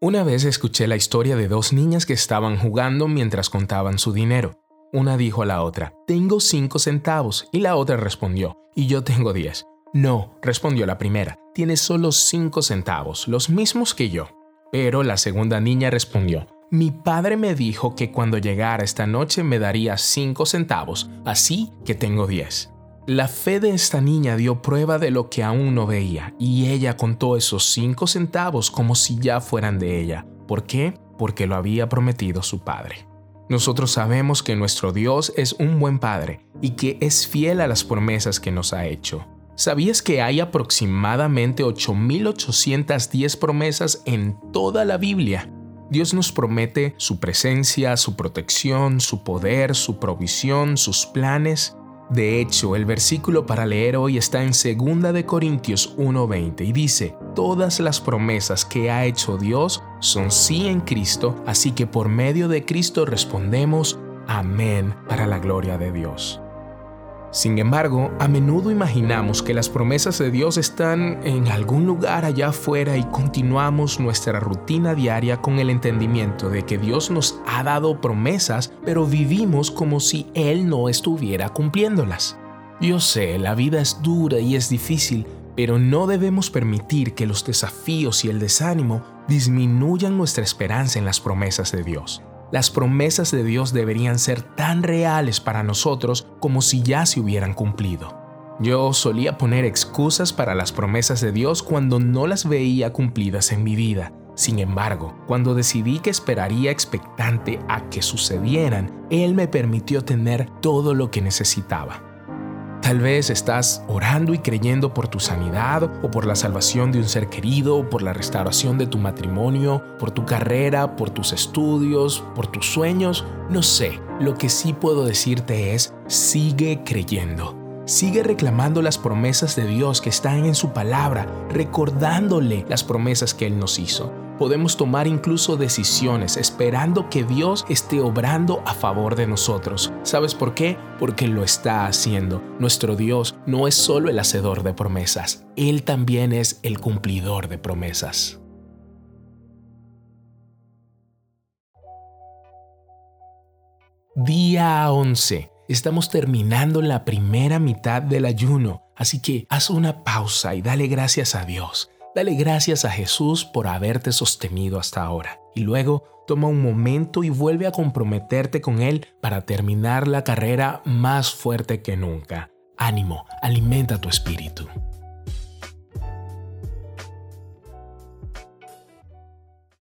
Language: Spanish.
Una vez escuché la historia de dos niñas que estaban jugando mientras contaban su dinero. Una dijo a la otra, tengo cinco centavos, y la otra respondió, y yo tengo diez. No, respondió la primera, tienes solo cinco centavos, los mismos que yo. Pero la segunda niña respondió, mi padre me dijo que cuando llegara esta noche me daría cinco centavos, así que tengo diez. La fe de esta niña dio prueba de lo que aún no veía, y ella contó esos cinco centavos como si ya fueran de ella. ¿Por qué? Porque lo había prometido su padre. Nosotros sabemos que nuestro Dios es un buen Padre y que es fiel a las promesas que nos ha hecho. ¿Sabías que hay aproximadamente 8.810 promesas en toda la Biblia? Dios nos promete su presencia, su protección, su poder, su provisión, sus planes. De hecho, el versículo para leer hoy está en 2 de Corintios 1:20 y dice, "Todas las promesas que ha hecho Dios son sí en Cristo, así que por medio de Cristo respondemos amén para la gloria de Dios." Sin embargo, a menudo imaginamos que las promesas de Dios están en algún lugar allá afuera y continuamos nuestra rutina diaria con el entendimiento de que Dios nos ha dado promesas, pero vivimos como si Él no estuviera cumpliéndolas. Yo sé, la vida es dura y es difícil, pero no debemos permitir que los desafíos y el desánimo disminuyan nuestra esperanza en las promesas de Dios. Las promesas de Dios deberían ser tan reales para nosotros como si ya se hubieran cumplido. Yo solía poner excusas para las promesas de Dios cuando no las veía cumplidas en mi vida. Sin embargo, cuando decidí que esperaría expectante a que sucedieran, Él me permitió tener todo lo que necesitaba. Tal vez estás orando y creyendo por tu sanidad o por la salvación de un ser querido, por la restauración de tu matrimonio, por tu carrera, por tus estudios, por tus sueños. No sé, lo que sí puedo decirte es, sigue creyendo. Sigue reclamando las promesas de Dios que están en su palabra, recordándole las promesas que Él nos hizo podemos tomar incluso decisiones esperando que Dios esté obrando a favor de nosotros. ¿Sabes por qué? Porque lo está haciendo. Nuestro Dios no es solo el hacedor de promesas, Él también es el cumplidor de promesas. Día 11. Estamos terminando la primera mitad del ayuno, así que haz una pausa y dale gracias a Dios. Dale gracias a Jesús por haberte sostenido hasta ahora. Y luego toma un momento y vuelve a comprometerte con Él para terminar la carrera más fuerte que nunca. Ánimo, alimenta tu espíritu.